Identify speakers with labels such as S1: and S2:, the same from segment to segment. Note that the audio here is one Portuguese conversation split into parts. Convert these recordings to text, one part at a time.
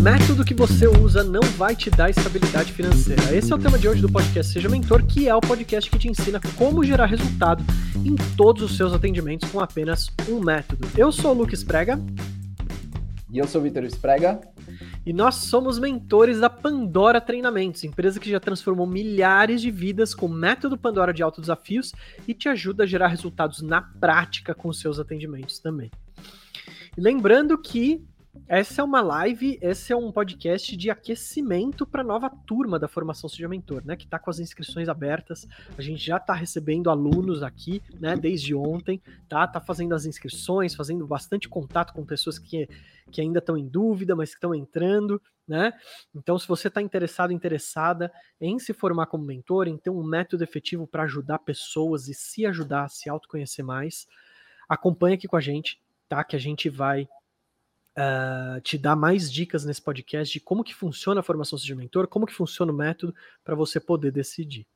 S1: método que você usa não vai te dar estabilidade financeira. Esse é o tema de hoje do podcast Seja Mentor, que é o podcast que te ensina como gerar resultado em todos os seus atendimentos com apenas um método. Eu sou o Lucas Prega.
S2: E eu sou o Vitor Esprega.
S1: E nós somos mentores da Pandora Treinamentos, empresa que já transformou milhares de vidas com o método Pandora de altos desafios e te ajuda a gerar resultados na prática com seus atendimentos também. Lembrando que essa é uma live, esse é um podcast de aquecimento para a nova turma da formação Seja Mentor, né? Que está com as inscrições abertas. A gente já está recebendo alunos aqui, né? Desde ontem, tá? Tá fazendo as inscrições, fazendo bastante contato com pessoas que, que ainda estão em dúvida, mas que estão entrando, né? Então, se você está interessado, interessada em se formar como mentor, em ter um método efetivo para ajudar pessoas e se ajudar a se autoconhecer mais, acompanha aqui com a gente, tá? Que a gente vai uh, te dar mais dicas nesse podcast de como que funciona a formação de mentor, como que funciona o método para você poder decidir.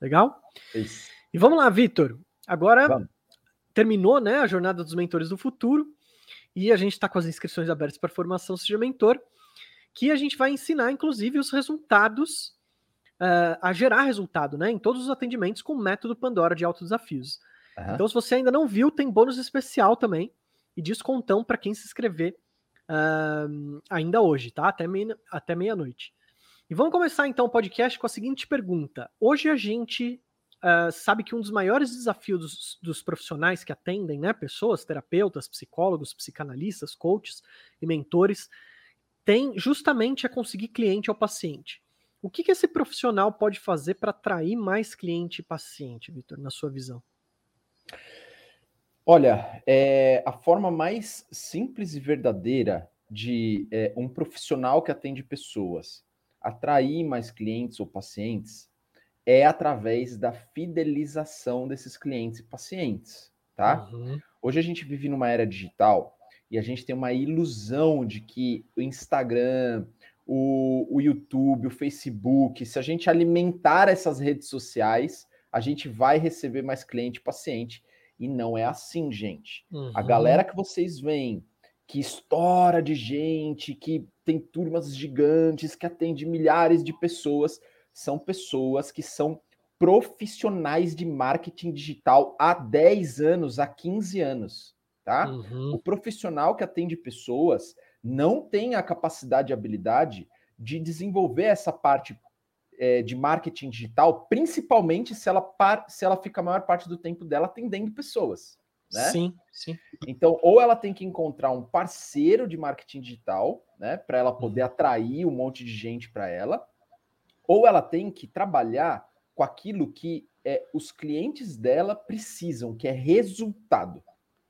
S1: Legal? Isso. E vamos lá, Vitor. Agora vamos. terminou né, a jornada dos mentores do futuro e a gente está com as inscrições abertas para a formação Seja Mentor, que a gente vai ensinar, inclusive, os resultados, uh, a gerar resultado né, em todos os atendimentos com o método Pandora de autodesafios. Uhum. Então, se você ainda não viu, tem bônus especial também e descontão para quem se inscrever uh, ainda hoje, tá? Até, meia, até meia-noite. E vamos começar então o podcast com a seguinte pergunta. Hoje a gente uh, sabe que um dos maiores desafios dos, dos, profissionais que atendem, né, pessoas, terapeutas, psicólogos, psicanalistas, coaches e mentores, tem justamente a conseguir cliente ao paciente. O que, que esse profissional pode fazer para atrair mais cliente e paciente, Vitor, na sua visão?
S2: Olha, é, a forma mais simples e verdadeira de é, um profissional que atende pessoas atrair mais clientes ou pacientes é através da fidelização desses clientes e pacientes, tá? Uhum. Hoje a gente vive numa era digital e a gente tem uma ilusão de que o Instagram, o, o YouTube, o Facebook, se a gente alimentar essas redes sociais, a gente vai receber mais cliente e paciente. E não é assim, gente. Uhum. A galera que vocês veem, que estoura de gente, que tem turmas gigantes, que atende milhares de pessoas, são pessoas que são profissionais de marketing digital há 10 anos, há 15 anos, tá? Uhum. O profissional que atende pessoas não tem a capacidade e habilidade de desenvolver essa parte é, de marketing digital, principalmente se ela, par, se ela fica a maior parte do tempo dela atendendo pessoas. Né?
S1: Sim, sim.
S2: Então, ou ela tem que encontrar um parceiro de marketing digital, né, para ela poder uhum. atrair um monte de gente para ela, ou ela tem que trabalhar com aquilo que é, os clientes dela precisam, que é resultado.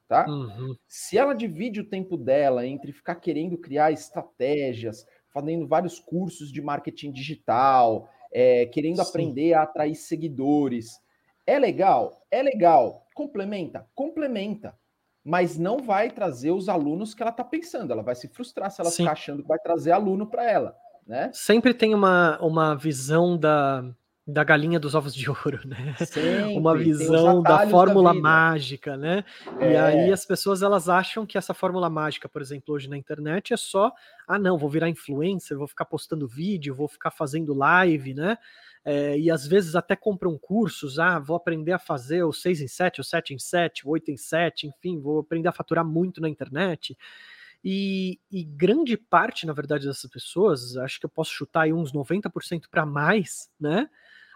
S2: Tá? Uhum. Se ela divide o tempo dela entre ficar querendo criar estratégias, fazendo vários cursos de marketing digital, é, querendo Sim. aprender a atrair seguidores. É legal? É legal. Complementa? Complementa. Mas não vai trazer os alunos que ela está pensando. Ela vai se frustrar se ela Sim. ficar achando que vai trazer aluno para ela. Né?
S1: Sempre tem uma, uma visão da, da galinha dos ovos de ouro, né? Sempre, uma visão da fórmula da mágica, né? É. E aí as pessoas elas acham que essa fórmula mágica, por exemplo, hoje na internet é só, ah não, vou virar influencer, vou ficar postando vídeo, vou ficar fazendo live, né? É, e às vezes até compram cursos, ah, vou aprender a fazer o 6 em 7, o 7 em 7, o 8 em 7, enfim, vou aprender a faturar muito na internet. E, e, grande parte, na verdade, dessas pessoas, acho que eu posso chutar aí uns 90% para mais, né?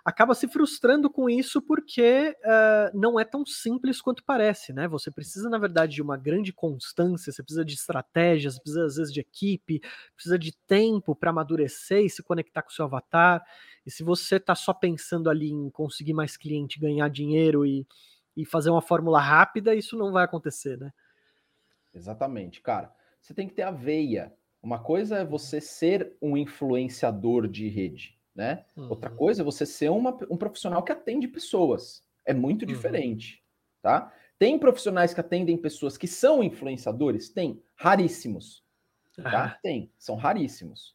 S1: Acaba se frustrando com isso porque uh, não é tão simples quanto parece, né? Você precisa, na verdade, de uma grande constância, você precisa de estratégias, precisa, às vezes, de equipe, precisa de tempo para amadurecer e se conectar com o seu avatar. E se você está só pensando ali em conseguir mais cliente, ganhar dinheiro e, e fazer uma fórmula rápida, isso não vai acontecer, né?
S2: Exatamente, cara. Você tem que ter a veia. Uma coisa é você ser um influenciador de rede né? Uhum. Outra coisa é você ser uma, um profissional que atende pessoas. É muito uhum. diferente, tá? Tem profissionais que atendem pessoas que são influenciadores? Tem, raríssimos, tá? Ah. Tem, são raríssimos.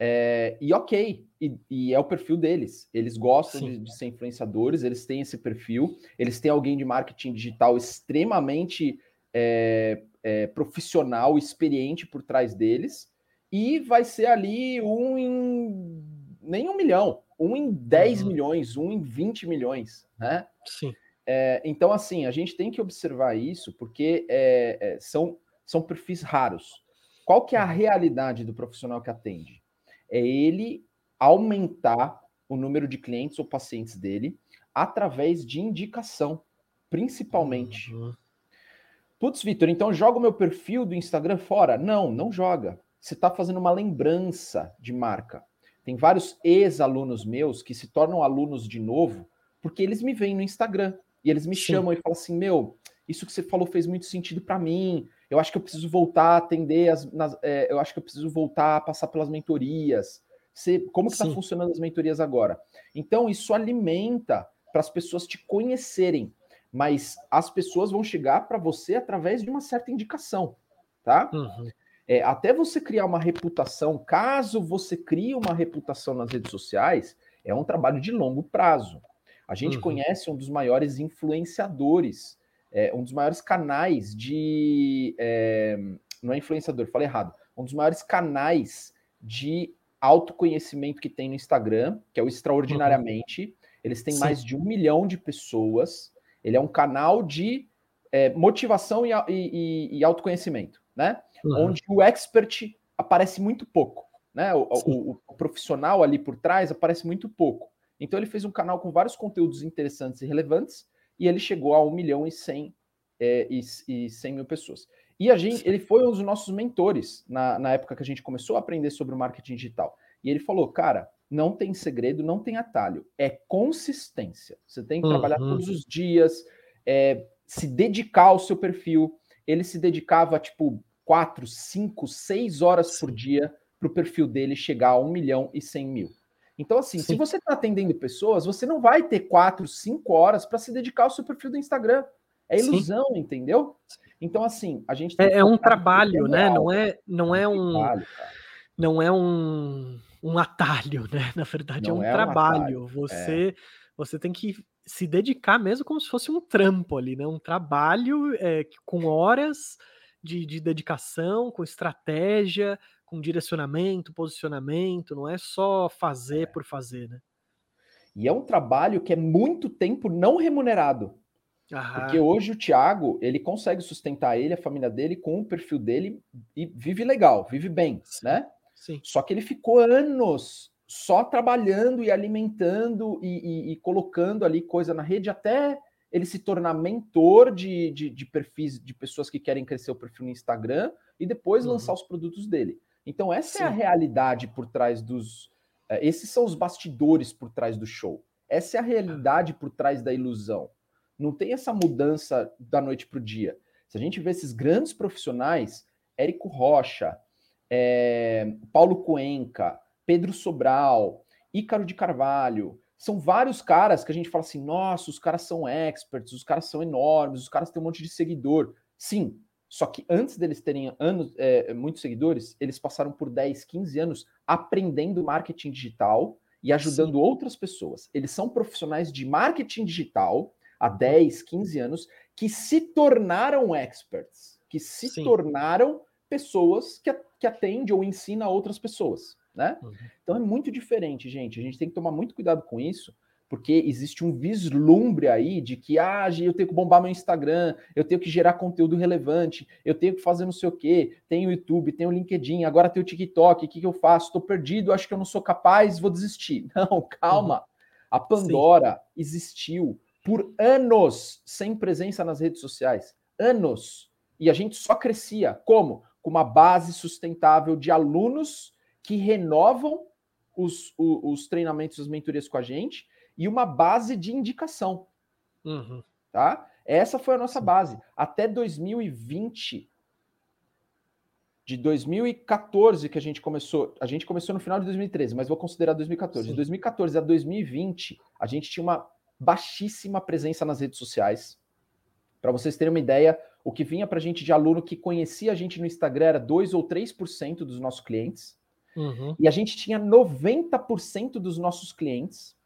S2: É, e ok, e, e, é o perfil deles. Eles gostam de, de, ser influenciadores, eles têm esse perfil, eles têm alguém de marketing digital extremamente é, é, profissional, experiente por trás deles, e vai ser ali um em nem um milhão, um em 10 uhum. milhões, um em 20 milhões, né?
S1: Sim.
S2: É, então, assim, a gente tem que observar isso porque é, é, são, são perfis raros. Qual que é a uhum. realidade do profissional que atende? É ele aumentar o número de clientes ou pacientes dele através de indicação, principalmente. Uhum. Putz, Vitor, então joga o meu perfil do Instagram fora? Não, não joga. Você está fazendo uma lembrança de marca. Tem vários ex-alunos meus que se tornam alunos de novo porque eles me veem no Instagram e eles me Sim. chamam e falam assim: Meu, isso que você falou fez muito sentido para mim. Eu acho que eu preciso voltar a atender as. Nas, é, eu acho que eu preciso voltar a passar pelas mentorias. Você, como que está funcionando as mentorias agora? Então, isso alimenta para as pessoas te conhecerem. Mas as pessoas vão chegar para você através de uma certa indicação, tá? Uhum. É, até você criar uma reputação, caso você crie uma reputação nas redes sociais, é um trabalho de longo prazo. A gente uhum. conhece um dos maiores influenciadores, é, um dos maiores canais de. É, não é influenciador, falei errado. Um dos maiores canais de autoconhecimento que tem no Instagram, que é o Extraordinariamente. Uhum. Eles têm Sim. mais de um milhão de pessoas. Ele é um canal de é, motivação e, e, e, autoconhecimento, né? Uhum. Onde o expert aparece muito pouco, né? O, o, o, profissional ali por trás aparece muito pouco. Então ele fez um canal com vários conteúdos interessantes e relevantes e ele chegou a 1 milhão e 100, é, e, e 100 mil pessoas. E a gente, ele foi um dos nossos mentores na, na época que a gente começou a aprender sobre o marketing digital. E ele falou, cara, não tem segredo, não tem atalho, é consistência. Você tem que uhum. trabalhar todos os dias, é, se dedicar ao seu perfil. Ele se dedicava, tipo, quatro, cinco, seis horas Sim. por dia para o perfil dele chegar a um milhão e cem mil. Então, assim, Sim. se você está atendendo pessoas, você não vai ter quatro, cinco horas para se dedicar ao seu perfil do Instagram. É ilusão, Sim. entendeu? Então, assim, a gente
S1: é, é um trabalho, né? Não é, não é, é um, trabalho, não é um, um atalho, né? Na verdade, é não é um é trabalho. Um você, é. você tem que se dedicar mesmo como se fosse um trampo ali, né? Um trabalho é, com horas de, de dedicação, com estratégia, com direcionamento, posicionamento. Não é só fazer é. por fazer, né?
S2: E é um trabalho que é muito tempo não remunerado. Aham. Porque hoje o Thiago, ele consegue sustentar ele, a família dele, com o perfil dele e vive legal, vive bem, Sim. né? Sim. Só que ele ficou anos só trabalhando e alimentando e, e, e, colocando ali coisa na rede até ele se tornar mentor de, de, de, perfis de pessoas que querem crescer o perfil no Instagram e depois uhum. lançar os produtos dele. Então, essa Sim. é a realidade por trás dos. É, esses são os bastidores por trás do show. Essa é a realidade por trás da ilusão. Não tem essa mudança da noite para o dia. Se a gente vê esses grandes profissionais, Érico Rocha, é, Paulo Cuenca, Pedro Sobral, Ícaro de Carvalho, são vários caras que a gente fala assim: nossa, os caras são experts, os caras são enormes, os caras têm um monte de seguidor. Sim, só que antes deles terem anos, é, muitos seguidores, eles passaram por 10, 15 anos aprendendo marketing digital e ajudando Sim. outras pessoas. Eles são profissionais de marketing digital há 10, 15 anos que se tornaram experts, que se Sim. tornaram pessoas que, que atendem ou ensinam outras pessoas, né? Uhum. Então é muito diferente, gente. A gente tem que tomar muito cuidado com isso, porque existe um vislumbre aí de que ah, eu tenho que bombar meu Instagram, eu tenho que gerar conteúdo relevante, eu tenho que fazer não sei o quê, tem o YouTube, tem o LinkedIn, agora tem o TikTok, o que, que eu faço? Estou perdido, acho que eu não sou capaz, vou desistir. Não, calma. Uhum. A Pandora Sim. existiu por anos sem presença nas redes sociais. Anos. E a gente só crescia. Como? Com uma base sustentável de alunos que renovam os, os, os treinamentos, as mentorias com a gente e uma base de indicação. Uhum. Tá? Essa foi a nossa base. Até 2020, de 2014 que a gente começou, a gente começou no final de 2013, mas vou considerar 2014. Sim. De 2014 a 2020, a gente tinha uma baixíssima presença nas redes sociais. Para vocês terem uma ideia, o que vinha para a gente de aluno que conhecia a gente no Instagram era 2 ou 3% dos nossos clientes. Uhum. E a gente tinha 90% dos nossos clientes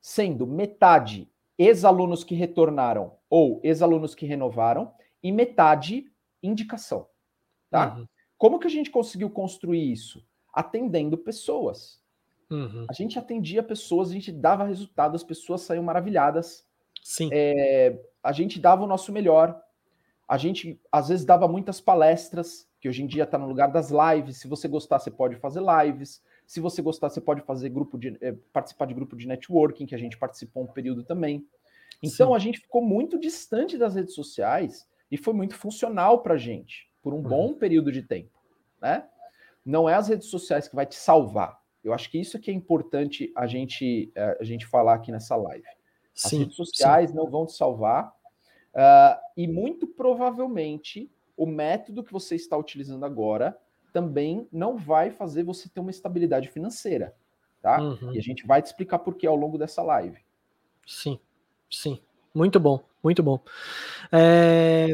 S2: sendo metade ex-alunos que retornaram ou ex-alunos que renovaram e metade indicação, tá? Uhum. Como que a gente conseguiu construir isso? Atendendo pessoas.
S1: Uhum.
S2: A gente atendia pessoas, a gente dava resultado, as pessoas saíam maravilhadas.
S1: Sim.
S2: É, a gente dava o nosso melhor. A gente, às vezes, dava muitas palestras, que hoje em dia está no lugar das lives. Se você gostar, você pode fazer lives. Se você gostar, você pode fazer grupo de é, participar de grupo de networking, que a gente participou um período também. Então Sim. a gente ficou muito distante das redes sociais e foi muito funcional para a gente por um uhum. bom período de tempo, né? Não é as redes sociais que vai te salvar. Eu acho que isso é que é importante a gente é, a gente falar aqui nessa live. As sim, redes sociais sim. não vão te salvar uh, e muito provavelmente o método que você está utilizando agora também não vai fazer você ter uma estabilidade financeira, tá? Uhum. E a gente vai te explicar por que ao longo dessa live.
S1: Sim, sim, muito bom, muito bom. É...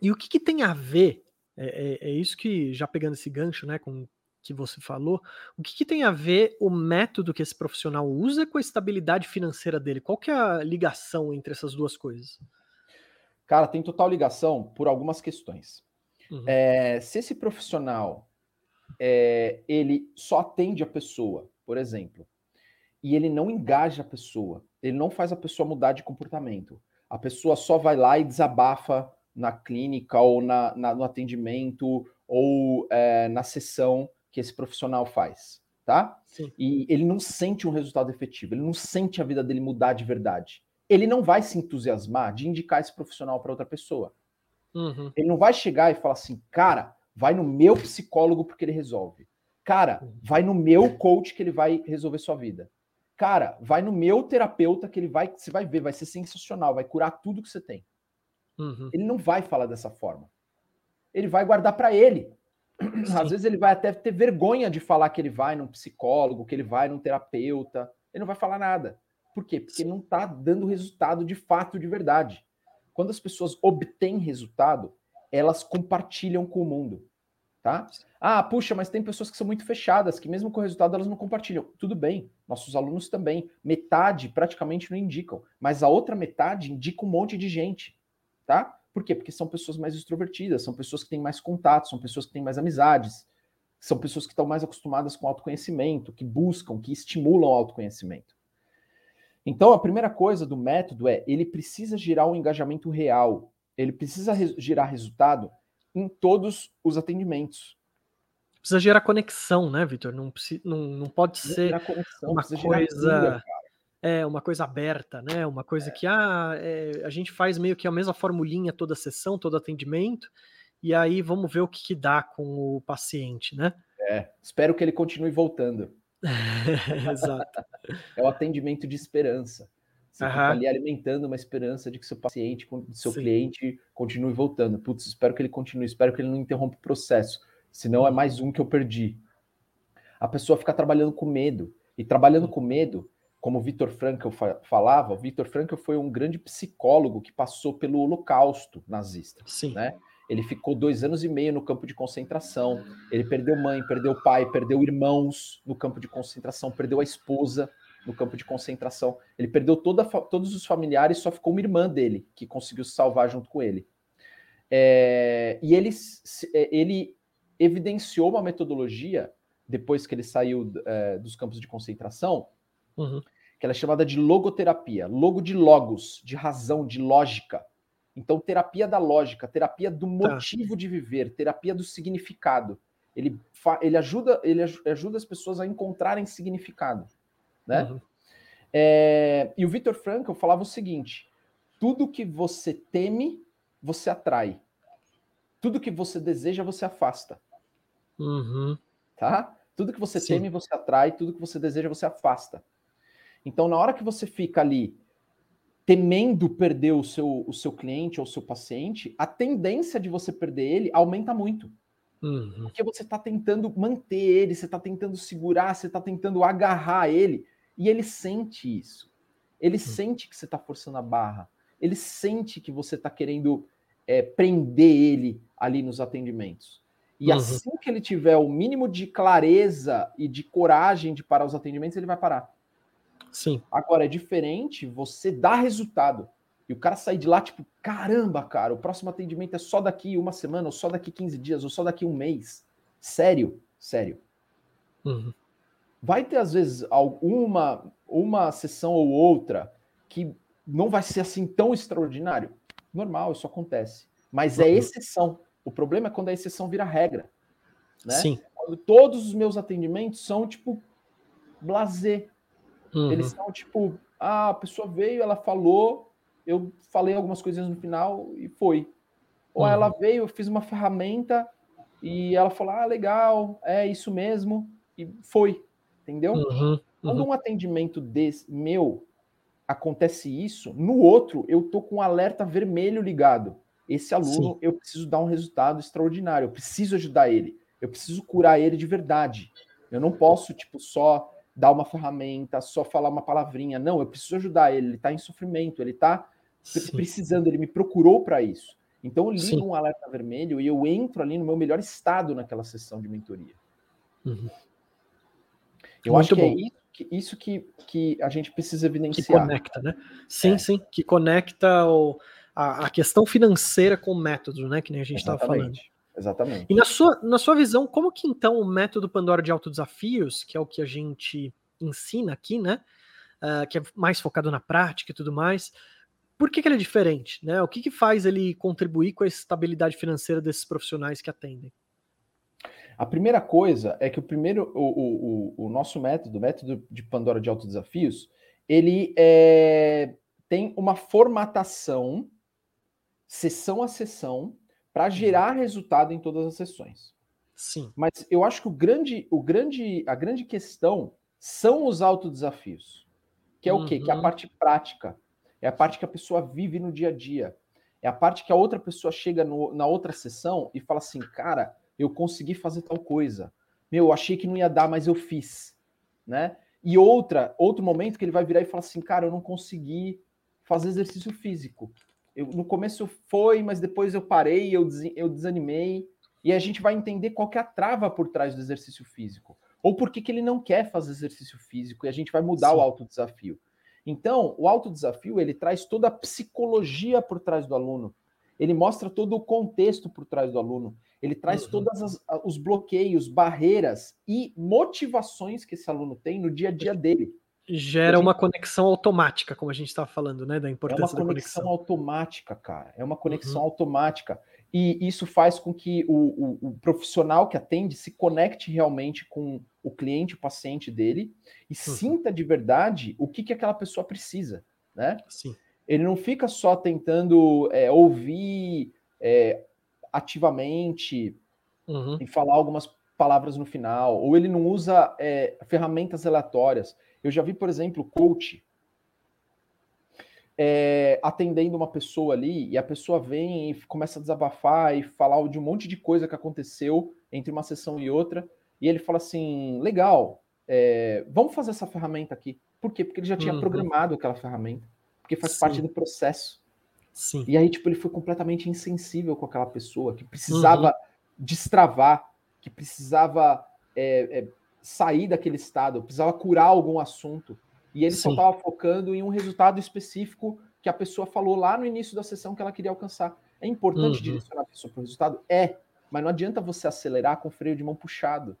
S1: E o que, que, tem a ver? É, é, é, isso que já pegando esse gancho, né, com que você falou, o que, que, tem a ver o método que esse profissional usa com a estabilidade financeira dele? Qual que é a ligação entre essas duas coisas?
S2: Cara, tem total ligação por algumas questões. Uhum. É, se esse profissional é, ele só atende a pessoa, por exemplo, e ele não engaja a pessoa, ele não faz a pessoa mudar de comportamento, a pessoa só vai lá e desabafa na clínica ou na, na no atendimento ou é, na sessão que esse profissional faz, tá? Sim. E ele não sente um resultado efetivo, ele não sente a vida dele mudar de verdade ele não vai se entusiasmar de indicar esse profissional para outra pessoa. Uhum. Ele não vai chegar e falar assim, cara, vai no meu psicólogo porque ele resolve. Cara, uhum. vai no meu coach que ele vai resolver sua vida. Cara, vai no meu terapeuta que ele vai, você vai ver, vai ser sensacional, vai curar tudo que você tem. Uhum. Ele não vai falar dessa forma. Ele vai guardar para ele. Sim. Às vezes ele vai até ter vergonha de falar que ele vai num psicólogo, que ele vai num terapeuta. Ele não vai falar nada. Por quê? Porque não está dando resultado de fato, de verdade. Quando as pessoas obtêm resultado, elas compartilham com o mundo, tá? Ah, puxa, mas tem pessoas que são muito fechadas, que mesmo com o resultado elas não compartilham. Tudo bem, nossos alunos também. Metade praticamente não indicam, mas a outra metade indica um monte de gente, tá? Por quê? Porque são pessoas mais extrovertidas, são pessoas que têm mais contato, são pessoas que têm mais amizades, são pessoas que estão mais acostumadas com autoconhecimento, que buscam, que estimulam o autoconhecimento. Então, a primeira coisa do método é ele precisa gerar um engajamento real, ele precisa re gerar resultado em todos os atendimentos.
S1: Precisa gerar conexão, né, Vitor? Não, não, não pode ser conexão, uma coisa. é, uma coisa aberta, né? Uma coisa é. que ah, é, a gente faz meio que a mesma formulinha toda sessão, todo atendimento, e aí vamos ver o que, que dá com o paciente, né?
S2: É, espero que ele continue voltando.
S1: Exato.
S2: é o atendimento de esperança. Você uhum. fica ali alimentando uma esperança de que seu paciente, seu Sim. cliente continue voltando. Putz, espero que ele continue, espero que ele não interrompa o processo. Senão é mais um que eu perdi. A pessoa fica trabalhando com medo. E trabalhando com medo, como o Victor Frankl falava, o Victor Frankl foi um grande psicólogo que passou pelo holocausto nazista. Sim. Né? Ele ficou dois anos e meio no campo de concentração. Ele perdeu mãe, perdeu pai, perdeu irmãos no campo de concentração, perdeu a esposa no campo de concentração. Ele perdeu toda, todos os familiares, só ficou uma irmã dele que conseguiu se salvar junto com ele. É, e ele, é, ele evidenciou uma metodologia depois que ele saiu é, dos campos de concentração, uhum. que ela é chamada de logoterapia, logo de logos, de razão, de lógica. Então, terapia da lógica, terapia do tá. motivo tá. de viver, terapia do significado. Ele, ele, ajuda, ele ajuda as pessoas a encontrarem significado. Né? Uhum. É, e o Victor Frankl falava o seguinte: tudo que você teme, você atrai. Tudo que você deseja, você afasta.
S1: Uhum.
S2: Tá? Tudo que você Sim. teme, você atrai. Tudo que você deseja, você afasta. Então, na hora que você fica ali temendo perder o seu, o seu cliente ou o seu paciente, a tendência de você perder ele aumenta muito. Uhum. Porque você está tentando manter ele, você está tentando segurar, você está tentando agarrar ele, e ele sente isso. Ele uhum. sente que você está forçando a barra. Ele sente que você está querendo é, prender ele ali nos atendimentos. E uhum. assim que ele tiver o mínimo de clareza e de coragem de parar os atendimentos, ele vai parar.
S1: Sim.
S2: Agora, é diferente você dar resultado. e o cara sair de lá, tipo, caramba, cara, o próximo atendimento é só daqui uma semana, ou só daqui 15 dias, ou só daqui um mês. Sério, sério. Uhum. Vai ter, às vezes, alguma uma sessão ou outra que não vai ser assim tão extraordinário. Normal, isso acontece. Mas é uhum. é exceção. O problema é quando a exceção vira regra. Né? Sim. Quando todos os meus atendimentos são, tipo, blazer. Uhum. Eles são, tipo, ah, a pessoa veio, ela falou, eu falei algumas coisinhas no final e foi. Ou uhum. ela veio, eu fiz uma ferramenta e ela falou: ah, legal, é isso mesmo, e foi. Entendeu? Uhum. Quando uhum. um atendimento desse meu acontece isso, no outro eu tô com um alerta vermelho ligado. Esse aluno, Sim. eu preciso dar um resultado extraordinário, eu preciso ajudar ele, eu preciso curar ele de verdade. Eu não posso, tipo, só dar uma ferramenta, só falar uma palavrinha. Não, eu preciso ajudar ele, ele está em sofrimento, ele está precisando, ele me procurou para isso. Então eu ligo Sim. um alerta vermelho e eu entro ali no meu melhor estado naquela sessão de mentoria. Uhum. Eu Muito acho que é bom. é isso que, isso que, que a gente precisa evidenciar.
S1: Que conecta, né? Sim, é. sim, que conecta o, a, a, questão financeira com o método, né? Que nem a gente estava falando.
S2: Exatamente.
S1: E na sua, na sua visão, como que então o método Pandora de autodesafios, que é o que a gente ensina aqui, né? Uh, que é mais focado na prática e tudo mais, por que, que ele é diferente? Né? O que, que faz ele contribuir com a estabilidade financeira desses profissionais que atendem?
S2: A primeira coisa é que o primeiro, o, o, o nosso método, o método de Pandora de autodesafios, ele é, tem uma formatação, sessão a sessão, para uhum. gerar resultado em todas as sessões.
S1: Sim.
S2: Mas eu acho que o grande, o grande, a grande questão são os autodesafios, que é o quê? Que é a uhum. parte prática é a parte que a pessoa vive no dia a dia. É a parte que a outra pessoa chega no, na outra sessão e fala assim: cara, eu consegui fazer tal coisa. Meu, eu achei que não ia dar, mas eu fiz. Né? E outra, outro momento que ele vai virar e falar assim: cara, eu não consegui fazer exercício físico. Eu, no começo foi, mas depois eu parei, eu, des, eu desanimei. E a gente vai entender qual que é a trava por trás do exercício físico. Ou por que, que ele não quer fazer exercício físico. E a gente vai mudar Sim. o autodesafio. Então, o autodesafio, ele traz toda a psicologia por trás do aluno. Ele mostra todo o contexto por trás do aluno. Ele traz uhum. todos os bloqueios, barreiras e motivações que esse aluno tem no dia a dia dele.
S1: Gera gente... uma conexão automática, como a gente estava falando, né? Da importância
S2: da conexão. É uma conexão, automática, cara. É uma conexão uhum. automática. E isso faz com que o, o, o, profissional que atende se conecte realmente com o cliente, o paciente dele, e uhum. sinta de verdade o que, que aquela pessoa precisa, né?
S1: Sim.
S2: Ele não fica só tentando é, ouvir é, ativamente uhum. e falar algumas palavras no final, ou ele não usa é, ferramentas aleatórias. Eu já vi, por exemplo, coach é, atendendo uma pessoa ali e a pessoa vem e começa a desabafar e falar de um monte de coisa que aconteceu entre uma sessão e outra, e ele fala assim: legal, é, vamos fazer essa ferramenta aqui. Por quê? Porque ele já tinha uhum. programado aquela ferramenta, porque faz Sim. parte do processo.
S1: Sim.
S2: E aí, tipo, ele foi completamente insensível com aquela pessoa que precisava uhum. destravar, que precisava é, é sair daquele estado, precisava curar algum assunto. E ele Sim. só estava focando em um resultado específico que a pessoa falou lá no início da sessão que ela queria alcançar. É importante uhum. direcionar a pessoa para o resultado? É, mas não adianta você acelerar com freio de mão puxado.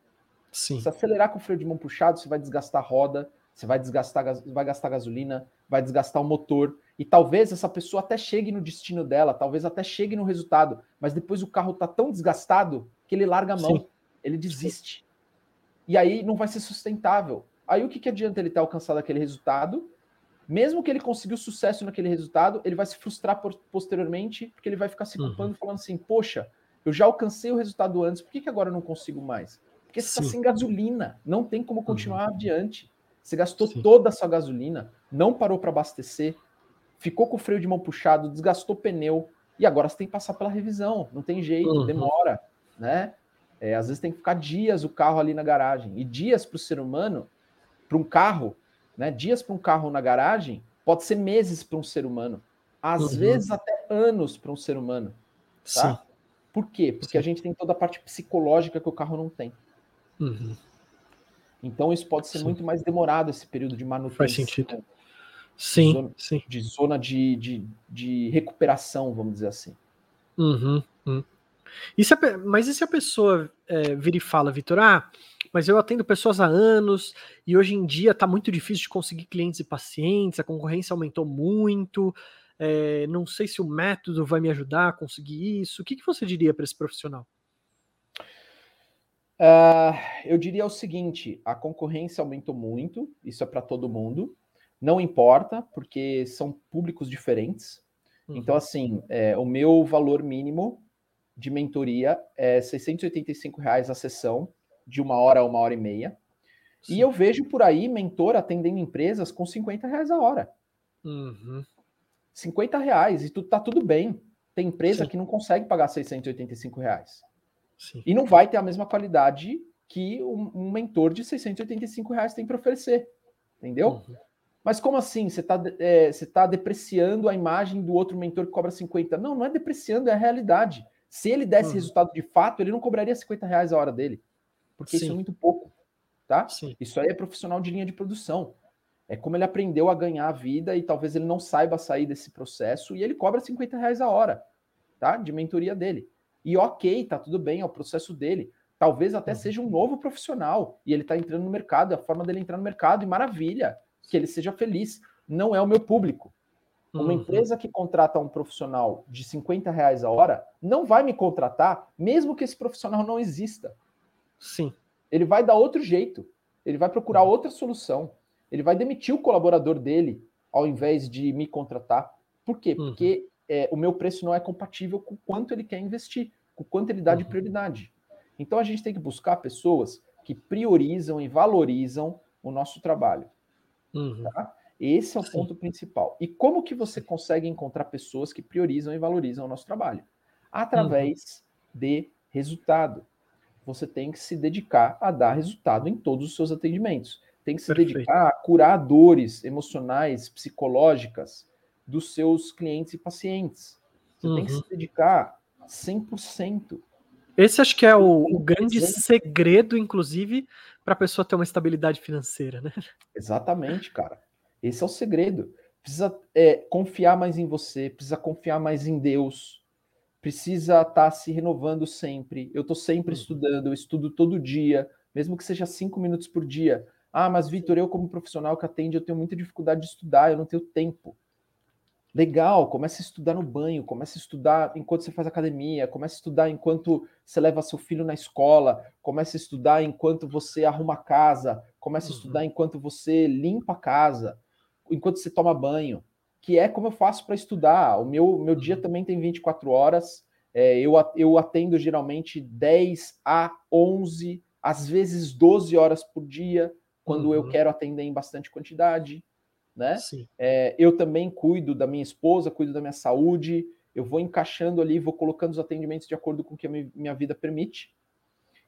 S1: Sim.
S2: Se acelerar com freio de mão puxado, você vai desgastar a roda, você vai desgastar, vai gastar gasolina, vai desgastar o motor. E talvez essa pessoa até chegue no destino dela, talvez até chegue no resultado, mas depois o carro está tão desgastado que ele larga a mão, Sim. ele desiste. E aí não vai ser sustentável. Aí o que, que adianta ele ter alcançado aquele resultado? Mesmo que ele conseguiu sucesso naquele resultado, ele vai se frustrar por, posteriormente, porque ele vai ficar se culpando, uhum. falando assim: Poxa, eu já alcancei o resultado antes, por que, que agora eu não consigo mais? Porque você está sem gasolina, não tem como continuar uhum. adiante. Você gastou Sim. toda a sua gasolina, não parou para abastecer, ficou com o freio de mão puxado, desgastou pneu, e agora você tem que passar pela revisão. Não tem jeito, uhum. demora, né? É, às vezes tem que ficar dias o carro ali na garagem. E dias para o ser humano para um carro, né? Dias para um carro na garagem pode ser meses para um ser humano, às uhum. vezes até anos para um ser humano. Tá? Sim. Por quê? Porque Sim. a gente tem toda a parte psicológica que o carro não tem.
S1: Uhum.
S2: Então isso pode ser Sim. muito mais demorado esse período de manutenção.
S1: Faz sentido. Sim,
S2: de zona,
S1: sim.
S2: De, zona de, de, de, recuperação, vamos dizer assim.
S1: Uhum, uhum. E a, mas e se a pessoa é, vira e fala, Vitor, ah, mas eu atendo pessoas há anos e hoje em dia está muito difícil de conseguir clientes e pacientes, a concorrência aumentou muito, é, não sei se o método vai me ajudar a conseguir isso. O que, que você diria para esse profissional?
S2: Uh, eu diria o seguinte: a concorrência aumentou muito, isso é para todo mundo. Não importa, porque são públicos diferentes. Uhum. Então, assim, é, o meu valor mínimo de mentoria é 685 reais a sessão, de uma hora a uma hora e meia. Sim. E eu vejo por aí mentor atendendo empresas com 50 reais a hora.
S1: Uhum.
S2: 50 reais, e tu, tá tudo bem. Tem empresa Sim. que não consegue pagar 685 reais. Sim. E não vai ter a mesma qualidade que um, um mentor de 685 reais tem para oferecer. Entendeu? Uhum. Mas como assim? Você está é, você tá depreciando a imagem do outro mentor que cobra 50? Não, não é depreciando, é a realidade. Se ele desse uhum. resultado de fato, ele não cobraria 50 reais a hora dele. Porque Sim. isso é muito pouco. Tá? Sim. Isso aí é profissional de linha de produção. É como ele aprendeu a ganhar a vida e talvez ele não saiba sair desse processo e ele cobra 50 reais a hora, tá? De mentoria dele. E ok, tá tudo bem, é o processo dele. Talvez até uhum. seja um novo profissional e ele tá entrando no mercado, é a forma dele entrar no mercado, e maravilha que ele seja feliz. Não é o meu público. Uma uhum. empresa que contrata um profissional de 50 reais a hora não vai me contratar, mesmo que esse profissional não exista.
S1: Sim.
S2: Ele vai dar outro jeito. Ele vai procurar uhum. outra solução. Ele vai demitir o colaborador dele ao invés de me contratar. Por quê? Uhum. Porque é, o meu preço não é compatível com quanto ele quer investir, com quanto ele dá de uhum. prioridade. Então a gente tem que buscar pessoas que priorizam e valorizam o nosso trabalho. Uhum. Tá? Esse é o ponto principal. E como que você consegue encontrar pessoas que priorizam e valorizam o nosso trabalho? Através uhum. de resultado. Você tem que se dedicar a dar resultado em todos os seus atendimentos. Tem que se Perfeito. dedicar a curar dores emocionais, psicológicas dos seus clientes e pacientes. Você uhum. tem que se uhum. dedicar 100%.
S1: Esse acho que é o, o grande segredo, inclusive, para a pessoa ter uma estabilidade financeira, né?
S2: Exatamente, cara. Esse é o segredo. Precisa é, confiar mais em você, precisa confiar mais em Deus, precisa estar tá se renovando sempre. Eu estou sempre uhum. estudando, eu estudo todo dia, mesmo que seja cinco minutos por dia. Ah, mas Vitor, eu como profissional que atende, eu tenho muita dificuldade de estudar, eu não tenho tempo. Legal, comece a estudar no banho, comece a estudar enquanto você faz academia, comece a estudar enquanto você leva seu filho na escola, comece a estudar enquanto você arruma a casa, uhum. a estudar enquanto você limpa a casa, enquanto você toma banho, que é como eu faço para estudar. O meu, meu dia uhum. também tem 24 horas, é, eu, eu atendo geralmente 10 a 11, às vezes 12 horas por dia, quando uhum. eu quero atender em bastante quantidade né? É, eu também cuido da minha esposa, cuido da minha saúde, eu vou encaixando ali, vou colocando os atendimentos de acordo com o que a minha vida permite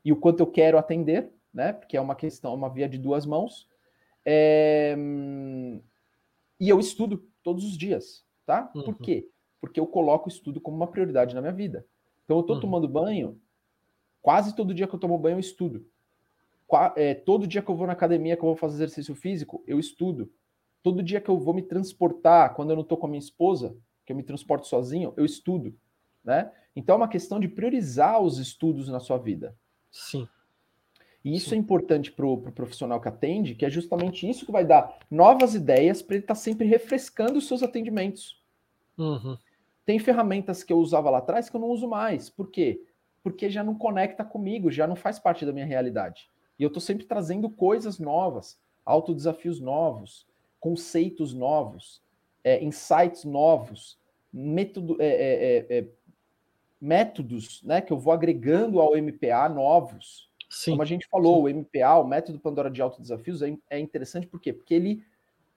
S2: e o quanto eu quero atender, né? Porque é uma questão, uma via de duas mãos. É... E eu estudo todos os dias, tá? Uhum. Por quê? Porque eu coloco o estudo como uma prioridade na minha vida. Então eu tô uhum. tomando banho, quase todo dia que eu tomo banho eu estudo. Qua... É, todo dia que eu vou na academia, que eu vou fazer exercício físico, eu estudo. Todo dia que eu vou me transportar, quando eu não estou com a minha esposa, que eu me transporto sozinho, eu estudo, né? Então é uma questão de priorizar os estudos na sua vida.
S1: Sim.
S2: E isso é importante para o pro profissional que atende, que é justamente isso que vai dar novas ideias para ele estar tá sempre refrescando os seus atendimentos.
S1: Uhum.
S2: Tem ferramentas que eu usava lá atrás que eu não uso mais. Por quê? Porque já não conecta comigo, já não faz parte da minha realidade. E eu estou sempre trazendo coisas novas, autodesafios novos, conceitos novos, é, insights novos, método, é, é, é, é métodos né, que eu vou agregando ao MPA novos. Sim. Como a gente falou, Sim. o MPA, o método Pandora de Autodesafios, é, é interessante por quê? Porque ele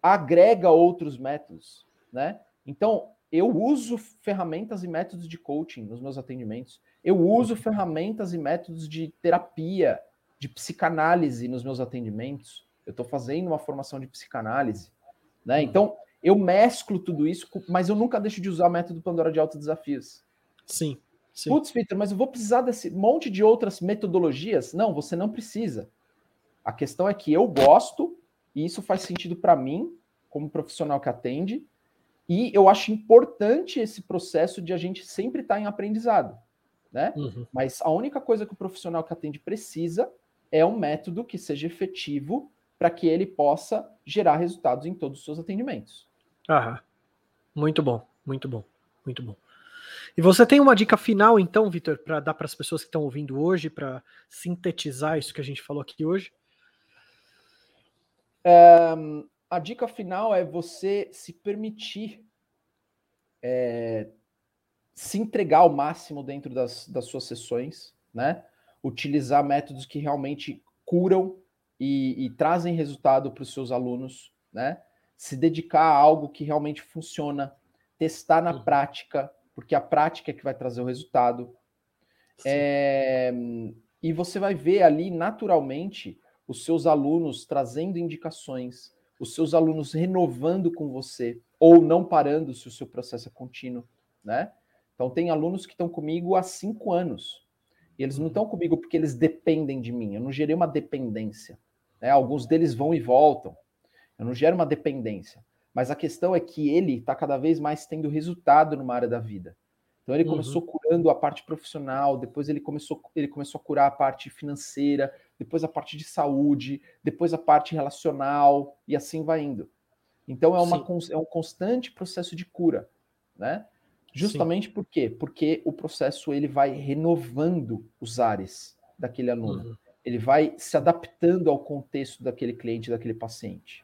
S2: agrega outros métodos. Né? Então, eu uso ferramentas e métodos de coaching nos meus atendimentos. Eu uso uhum. ferramentas e métodos de terapia, de psicanálise nos meus atendimentos. Eu estou fazendo uma formação de psicanálise. Né? Uhum. Então, eu mesclo tudo isso, mas eu nunca deixo de usar o método Pandora de autodesafios.
S1: Sim. Sim.
S2: Putz, Vitor, mas eu vou precisar desse monte de outras metodologias? Não, você não precisa. A questão é que eu gosto, e isso faz sentido para mim, como profissional que atende, e eu acho importante esse processo de a gente sempre estar em aprendizado, né? Uhum. Mas a única coisa que o profissional que atende precisa é um método que seja efetivo para que ele possa gerar resultados em todos os seus atendimentos.
S1: Aham. Muito bom, muito bom, muito bom. E você tem uma dica final, então, Vitor, para dar para as pessoas que estão ouvindo hoje, para sintetizar isso que a gente falou aqui hoje?
S2: É, a dica final é você se permitir é, se entregar ao máximo dentro das, das suas sessões, né? Utilizar métodos que realmente curam e, e trazem resultado para os seus alunos, né? Se dedicar a algo que realmente funciona, testar na prática, porque a prática é que vai trazer o resultado. É, e você vai ver ali naturalmente os seus alunos trazendo indicações, os seus alunos renovando com você ou não parando se o seu processo é contínuo, né? Então tem alunos que estão comigo há cinco anos e eles não estão comigo porque eles dependem de mim. Eu não gerei uma dependência. Né? Alguns deles vão e voltam. Eu não gero uma dependência. Mas a questão é que ele está cada vez mais tendo resultado numa área da vida. Então ele uhum. começou curando a parte profissional, depois ele começou, ele começou a curar a parte financeira, depois a parte de saúde, depois a parte relacional, e assim vai indo. Então é, uma, é um constante processo de cura, né? Justamente Sim. por quê? Porque o processo ele vai renovando os ares daquele aluno. Uhum. Ele vai se adaptando ao contexto daquele cliente, daquele paciente.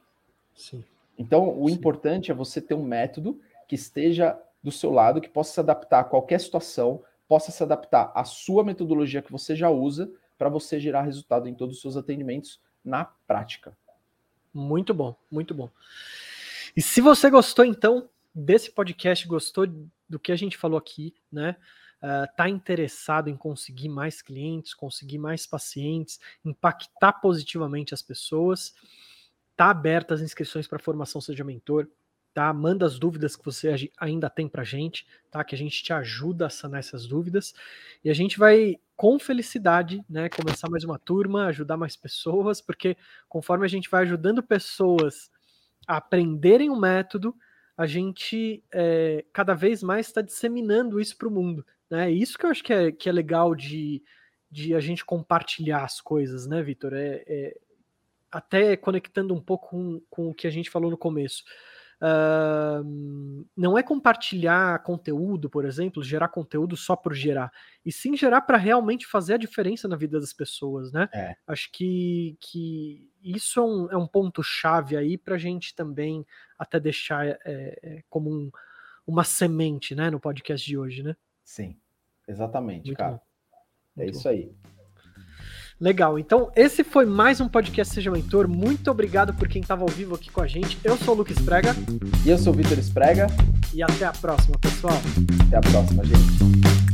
S2: Sim. Então, o Sim. importante é você ter um método que esteja do seu lado, que possa se adaptar a qualquer situação, possa se adaptar à sua metodologia que você já usa, para você gerar resultado em todos os seus atendimentos na prática.
S1: Muito bom, muito bom. E se você gostou, então, desse podcast, gostou do que a gente falou aqui, né? Uh, tá interessado em conseguir mais clientes, conseguir mais pacientes, impactar positivamente as pessoas, Tá aberta as inscrições para formação Seja Mentor, tá? Manda as dúvidas que você ainda tem pra gente, tá? Que a gente te ajuda a sanar essas dúvidas. E a gente vai, com felicidade, né, começar mais uma turma, ajudar mais pessoas, porque conforme a gente vai ajudando pessoas a aprenderem o método, a gente é, cada vez mais está disseminando isso para o mundo. Né? Isso que eu acho que é, que é legal de, de a gente compartilhar as coisas, né, Vitor? É, é, até conectando um pouco com, com o que a gente falou no começo. Uh, não é compartilhar conteúdo, por exemplo, gerar conteúdo só por gerar, e sim gerar para realmente fazer a diferença na vida das pessoas, né? É. Acho que, que isso é um, é um ponto-chave aí para a gente também até deixar é, como um, uma semente, né, no podcast de hoje, né?
S2: Sim, exatamente, Muito cara. Bom. É isso aí.
S1: Legal, então esse foi mais um podcast Seja Mentor. Muito obrigado por quem estava ao vivo aqui com a gente. Eu sou o Lucas Prega.
S2: E eu sou o Vitor Esprega.
S1: E até a próxima, pessoal.
S2: Até a próxima, gente.